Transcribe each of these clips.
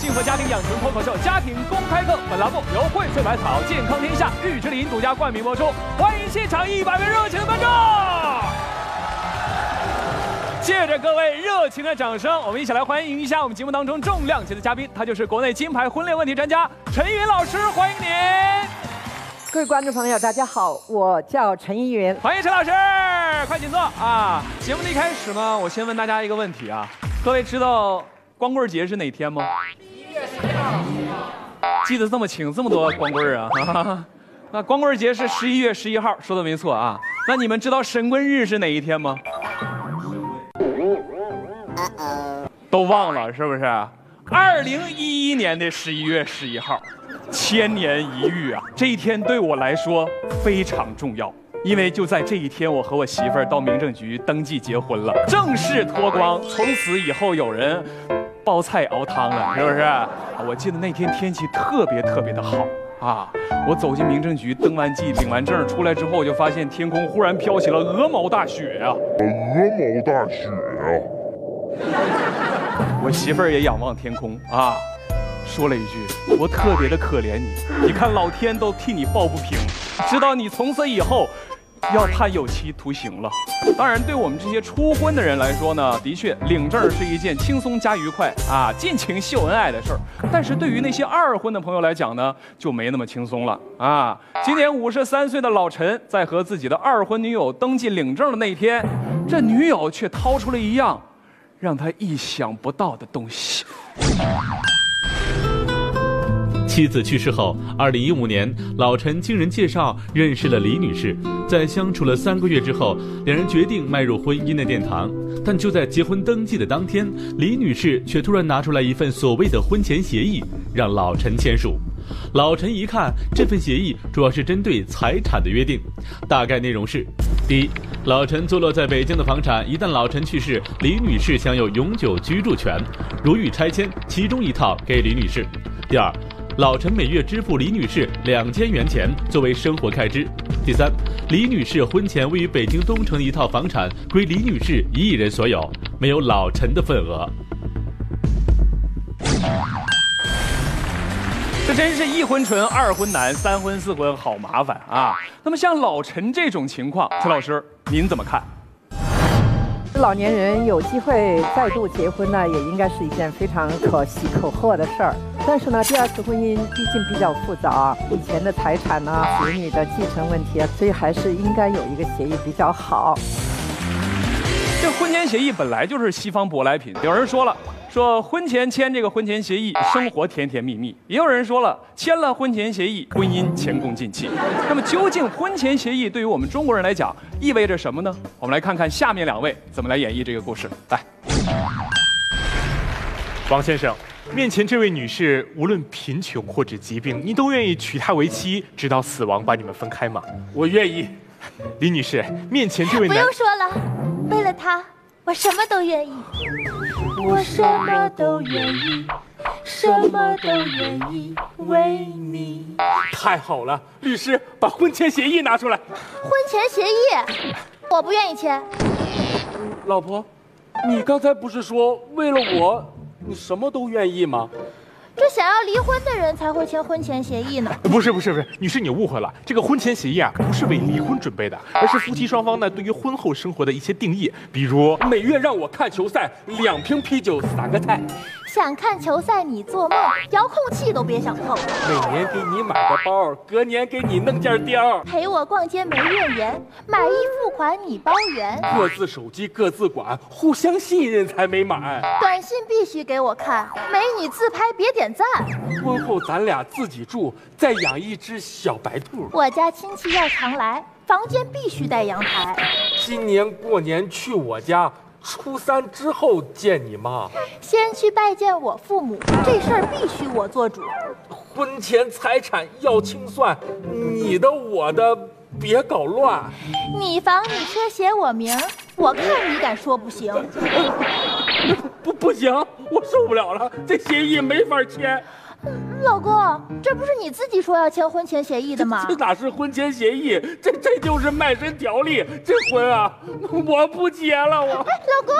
幸福家庭养成脱口秀《家庭公开课》，本栏目由荟萃百草健康天下玉之林独家冠名播出。欢迎现场一百位热情的观众！借着各位热情的掌声，我们一起来欢迎一下我们节目当中重量级的嘉宾，他就是国内金牌婚恋问题专家陈云老师，欢迎您！各位观众朋友，大家好，我叫陈依云。欢迎陈老师，快请坐啊！节目的一开始呢，我先问大家一个问题啊，各位知道光棍节是哪天吗？一月十一号。记得这么清，这么多光棍啊！那光棍节是十一月十一号，说的没错啊。那你们知道神棍日是哪一天吗？都忘了是不是？二零一一年的十一月十一号，千年一遇啊！这一天对我来说非常重要，因为就在这一天，我和我媳妇儿到民政局登记结婚了，正式脱光，从此以后有人煲菜熬汤了，是不是？我记得那天天气特别特别的好啊！我走进民政局登完记领完证出来之后，我就发现天空忽然飘起了鹅毛大雪呀！鹅毛大雪呀！我媳妇儿也仰望天空啊，说了一句：“我特别的可怜你，你看老天都替你抱不平，知道你从此以后要判有期徒刑了。”当然，对我们这些初婚的人来说呢，的确领证是一件轻松加愉快啊，尽情秀恩爱的事儿。但是对于那些二婚的朋友来讲呢，就没那么轻松了啊。今年五十三岁的老陈在和自己的二婚女友登记领证的那天，这女友却掏出了一样。让他意想不到的东西。妻子去世后，二零一五年，老陈经人介绍认识了李女士。在相处了三个月之后，两人决定迈入婚姻的殿堂。但就在结婚登记的当天，李女士却突然拿出来一份所谓的婚前协议，让老陈签署。老陈一看，这份协议主要是针对财产的约定，大概内容是：第一，老陈坐落在北京的房产，一旦老陈去世，李女士享有永久居住权，如遇拆迁，其中一套给李女士；第二，老陈每月支付李女士两千元钱作为生活开支；第三，李女士婚前位于北京东城的一套房产归李女士一人所有，没有老陈的份额。这真是一婚纯，二婚难，三婚四婚好麻烦啊！那么像老陈这种情况，陈老师您怎么看？老年人有机会再度结婚呢，也应该是一件非常可喜可贺的事儿。但是呢，第二次婚姻毕竟比较复杂，以前的财产呢、子女的继承问题啊，所以还是应该有一个协议比较好。这婚前协议本来就是西方舶来品，有人说了。说婚前签这个婚前协议，生活甜甜蜜蜜。也有人说了，签了婚前协议，婚姻前功尽弃。那么究竟婚前协议对于我们中国人来讲意味着什么呢？我们来看看下面两位怎么来演绎这个故事。来，王先生，面前这位女士，无论贫穷或者疾病，你都愿意娶她为妻，直到死亡把你们分开吗？我愿意。李女士，面前这位不用说了，为了她，我什么都愿意。我什么都愿意，什么都愿意为你。太好了，律师，把婚前协议拿出来。婚前协议，我不愿意签。老婆，你刚才不是说为了我，你什么都愿意吗？这想要离婚的人才会签婚前协议呢。不是不是不是，女士你误会了，这个婚前协议啊，不是为离婚准备的，而是夫妻双方呢对于婚后生活的一些定义，比如每月让我看球赛，两瓶啤酒，三个菜。想看球赛你做梦，遥控器都别想碰。每年给你买个包，隔年给你弄件貂。陪我逛街没怨言，买衣付款你包圆。各自手机各自管，互相信任才美满。短信必须给我看，美女自拍别点赞。婚后咱俩自己住，再养一只小白兔。我家亲戚要常来，房间必须带阳台。今年过年去我家。初三之后见你妈，先去拜见我父母，这事儿必须我做主。婚前财产要清算，你的我的别搞乱。你房你车写我名，我看你敢说不行？不不行，我受不了了，这协议没法签。老公，这不是你自己说要签婚前协议的吗？这哪是婚前协议，这这就是卖身条例。这婚啊，我不结了。我老公，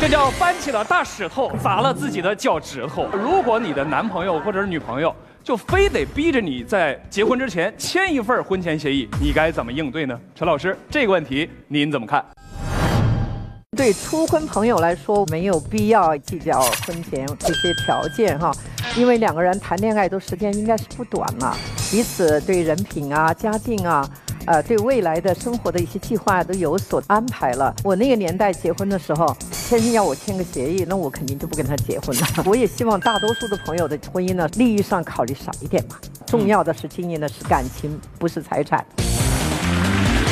这叫搬起了大石头砸了自己的脚趾头。如果你的男朋友或者是女朋友就非得逼着你在结婚之前签一份婚前协议，你该怎么应对呢？陈老师，这个问题您怎么看？对初婚朋友来说，没有必要计较婚前这些条件哈，因为两个人谈恋爱都时间应该是不短了，彼此对人品啊、家境啊。呃，对未来的生活的一些计划都有所安排了。我那个年代结婚的时候，天天要我签个协议，那我肯定就不跟他结婚了。我也希望大多数的朋友的婚姻呢，利益上考虑少一点嘛，重要的是经营的是感情，不是财产。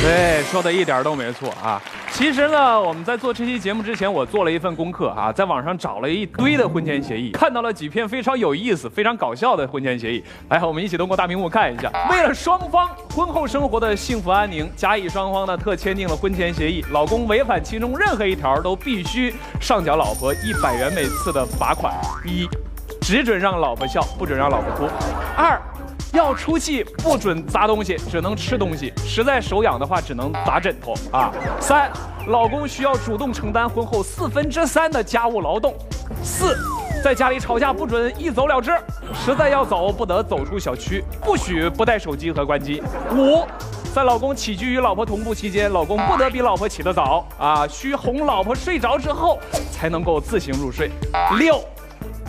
对，说的一点都没错啊。其实呢，我们在做这期节目之前，我做了一份功课啊，在网上找了一堆的婚前协议，看到了几篇非常有意思、非常搞笑的婚前协议。来，我们一起通过大屏幕看一下。为了双方婚后生活的幸福安宁，甲乙双方呢特签订了婚前协议，老公违反其中任何一条，都必须上缴老婆一百元每次的罚款。一，只准让老婆笑，不准让老婆哭。二。要出气不准砸东西，只能吃东西。实在手痒的话，只能砸枕头啊。三，老公需要主动承担婚后四分之三的家务劳动。四，在家里吵架不准一走了之，实在要走不得走出小区，不许不带手机和关机。五，在老公起居与老婆同步期间，老公不得比老婆起得早啊，需哄老婆睡着之后才能够自行入睡。六。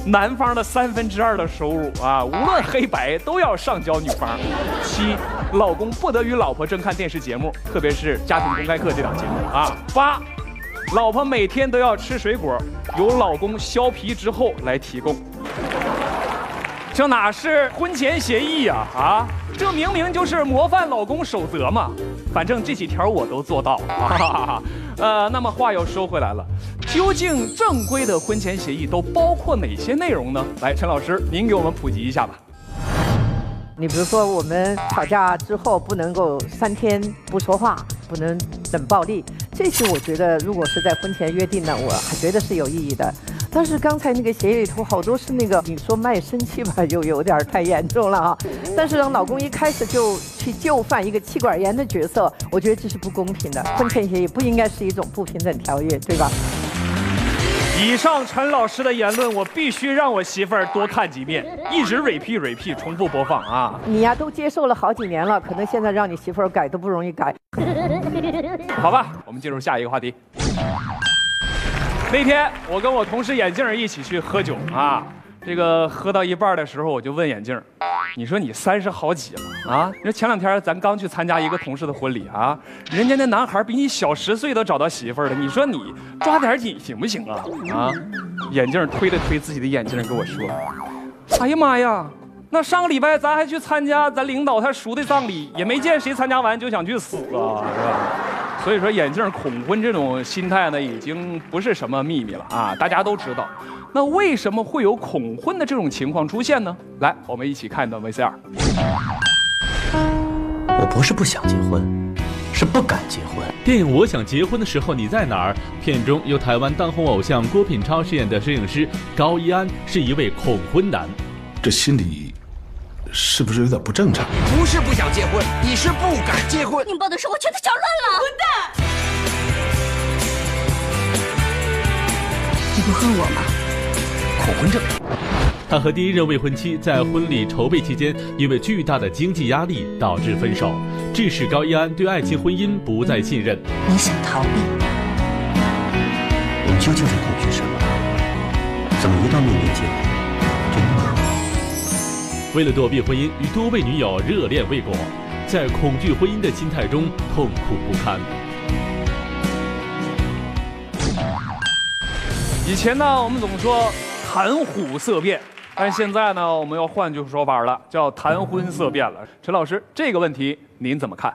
男方的三分之二的收入啊，无论黑白都要上交女方。七，老公不得与老婆正看电视节目，特别是家庭公开课这档节目啊。八，老婆每天都要吃水果，由老公削皮之后来提供。这哪是婚前协议呀？啊，这明明就是模范老公守则嘛。反正这几条我都做到了。呃，那么话又说回来了。究竟正规的婚前协议都包括哪些内容呢？来，陈老师，您给我们普及一下吧。你比如说，我们吵架之后不能够三天不说话，不能冷暴力，这些我觉得如果是在婚前约定呢，我还觉得是有意义的。但是刚才那个协议里头好多是那个，你说卖身契吧，就有点太严重了啊。但是让老公一开始就去就范一个气管炎的角色，我觉得这是不公平的。婚前协议不应该是一种不平等条约，对吧？以上陈老师的言论，我必须让我媳妇儿多看几遍，一直 repeat repeat 重复播放啊！你呀，都接受了好几年了，可能现在让你媳妇儿改都不容易改。好吧，我们进入下一个话题。那天我跟我同事眼镜一起去喝酒啊。这个喝到一半的时候，我就问眼镜你说你三十好几了啊？你说前两天咱刚去参加一个同事的婚礼啊，人家那男孩比你小十岁都找到媳妇了，你说你抓点紧行不行啊？啊？眼镜推了推自己的眼镜，跟我说：“哎呀妈呀，那上个礼拜咱还去参加咱领导他叔的葬礼，也没见谁参加完就想去死啊，是吧？”所以说眼镜恐婚这种心态呢，已经不是什么秘密了啊，大家都知道。那为什么会有恐婚的这种情况出现呢？来，我们一起看一段 VCR。我不是不想结婚，是不敢结婚。电影《我想结婚的时候你在哪儿》片中由台湾当红偶像郭品超饰演的摄影师高一安是一位恐婚男。这心里是不是有点不正常？不是不想结婚，你是不敢结婚。拧爆的生活全都搅乱了，混蛋！你不恨我吗？恐婚症，他和第一任未婚妻在婚礼筹备期间，因为巨大的经济压力导致分手，致使高一安对爱情婚姻不再信任。你想逃避？我究竟在恐惧什么？怎么一到面临结婚为了躲避婚姻，与多位女友热恋未果，在恐惧婚姻的心态中痛苦不堪。以前呢，我们总说。谈虎色变，但现在呢，我们要换句说法了，叫谈婚色变了。陈老师，这个问题您怎么看？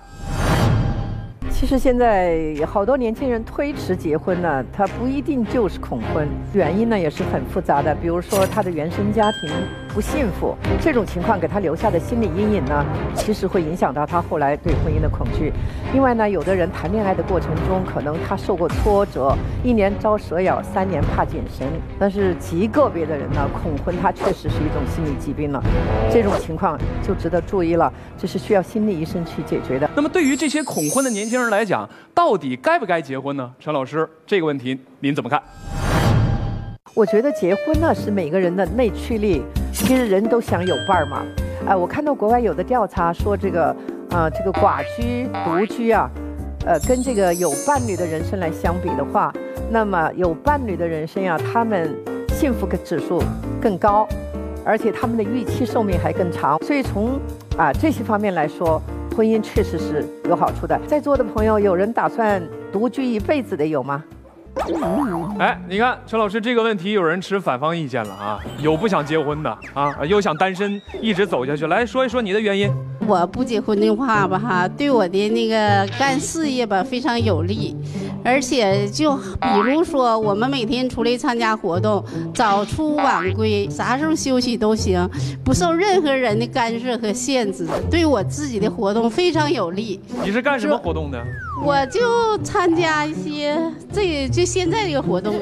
其实现在好多年轻人推迟结婚呢，他不一定就是恐婚，原因呢也是很复杂的。比如说他的原生家庭不幸福，这种情况给他留下的心理阴影呢，其实会影响到他后来对婚姻的恐惧。另外呢，有的人谈恋爱的过程中，可能他受过挫折，一年遭蛇咬，三年怕井绳。但是极个别的人呢，恐婚他确实是一种心理疾病了，这种情况就值得注意了，这是需要心理医生去解决的。那么对于这些恐婚的年轻人，来讲，到底该不该结婚呢？陈老师，这个问题您怎么看？我觉得结婚呢是每个人的内驱力，其实人都想有伴儿嘛。哎，我看到国外有的调查说，这个啊、这个寡居、独居啊，呃，跟这个有伴侣的人生来相比的话，那么有伴侣的人生呀、他们幸福的指数更高，而且他们的预期寿命还更长。所以从啊、这些方面来说，婚姻确实是有好处的。在座的朋友，有人打算独居一辈子的有吗？哎，你看陈老师这个问题，有人持反方意见了啊，有不想结婚的啊，又想单身一直走下去，来说一说你的原因。我不结婚的话吧，哈，对我的那个干事业吧非常有利，而且就比如说我们每天出来参加活动，早出晚归，啥时候休息都行，不受任何人的干涉和限制，对我自己的活动非常有利。你是干什么活动的？我就参加一些这就现在这个活动。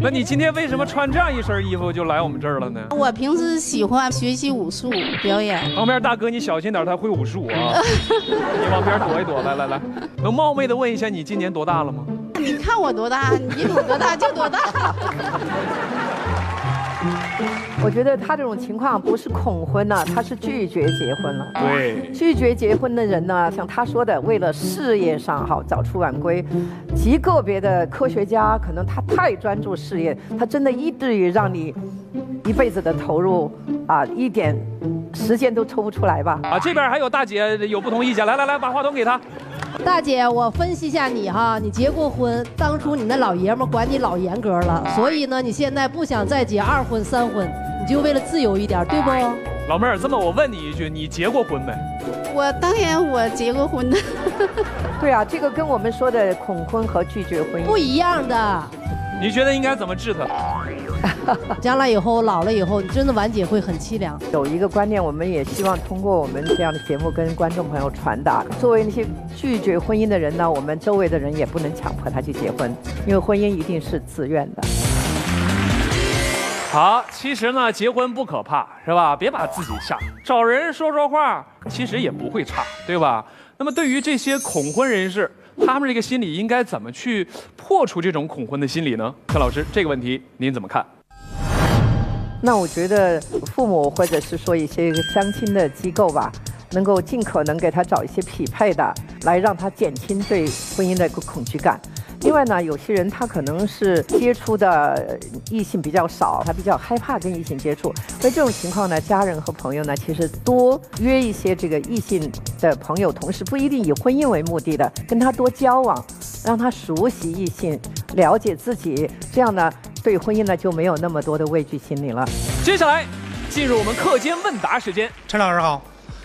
那你今天为什么穿这样一身衣服就来我们这儿了呢？我平时喜欢学习武术表演。旁边大哥，你小心点，他会武术啊！你往边躲一躲，来来来，能冒昧的问一下，你今年多大了吗？你看我多大，你有多大就多大。我觉得他这种情况不是恐婚呢、他是拒绝结婚了。对拒绝结婚的人呢，像他说的，为了事业上好早出晚归，极个别的科学家可能他太专注事业，他真的以至于让你一辈子的投入啊，一点时间都抽不出来吧？啊，这边还有大姐有不同意见，来来来，把话筒给她。大姐，我分析一下你哈，你结过婚，当初你那老爷们管你老严格了，所以呢，你现在不想再结二婚三婚，你就为了自由一点，对不？老妹儿，这么我问你一句，你结过婚没？我当然我结过婚的。对啊，这个跟我们说的恐婚和拒绝婚姻不一样的。你觉得应该怎么治他？将来以后老了以后，你真的婉姐会很凄凉。有一个观念，我们也希望通过我们这样的节目跟观众朋友传达。作为那些拒绝婚姻的人呢，我们周围的人也不能强迫他去结婚，因为婚姻一定是自愿的。好，其实呢，结婚不可怕，是吧？别把自己吓，找人说说话，其实也不会差，对吧？那么对于这些恐婚人士，他们这个心理应该怎么去破除这种恐婚的心理呢？柯老师，这个问题您怎么看？那我觉得父母或者是说一些相亲的机构吧，能够尽可能给他找一些匹配的，来让他减轻对婚姻的一个恐惧感。另外呢，有些人他可能是接触的呃异性比较少，他比较害怕跟异性接触，所以这种情况呢，家人和朋友呢，其实多约一些这个异性的朋友，同时不一定以婚姻为目的的，跟他多交往，让他熟悉异性，了解自己，这样呢，对婚姻呢就没有那么多的畏惧心理了。接下来进入我们课间问答时间。陈老师好，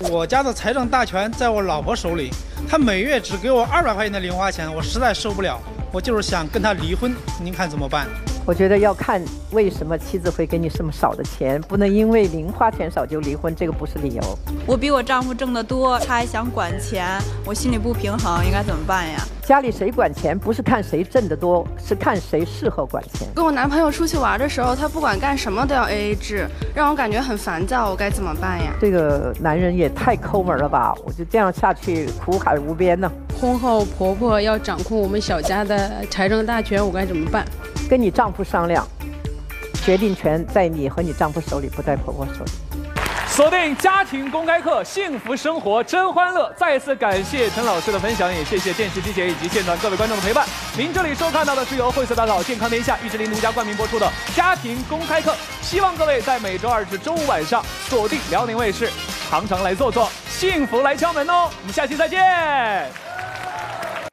我家的财政大权在我老婆手里，她每月只给我二百块钱的零花钱，我实在受不了，我就是想跟他离婚，您看怎么办？我觉得要看为什么妻子会给你这么少的钱，不能因为零花钱少就离婚，这个不是理由。我比我丈夫挣得多，他还想管钱，我心里不平衡，应该怎么办呀？家里谁管钱，不是看谁挣得多，是看谁适合管钱。跟我男朋友出去玩的时候，他不管干什么都要 AA 制，让我感觉很烦躁，我该怎么办呀？这个男人也太抠门了吧！我就这样下去，苦海无边呢。婚后婆婆要掌控我们小家的财政大权，我该怎么办？跟你丈夫商量，决定权在你和你丈夫手里，不在婆婆手里。锁定家庭公开课，幸福生活真欢乐。再次感谢陈老师的分享，也谢谢电视机前以及现场各位观众的陪伴。您这里收看到的是由惠色大考健康天下玉之林独家冠名播出的家庭公开课，希望各位在每周二至周五晚上锁定辽宁卫视，常常来坐坐，幸福来敲门哦。我们下期再见。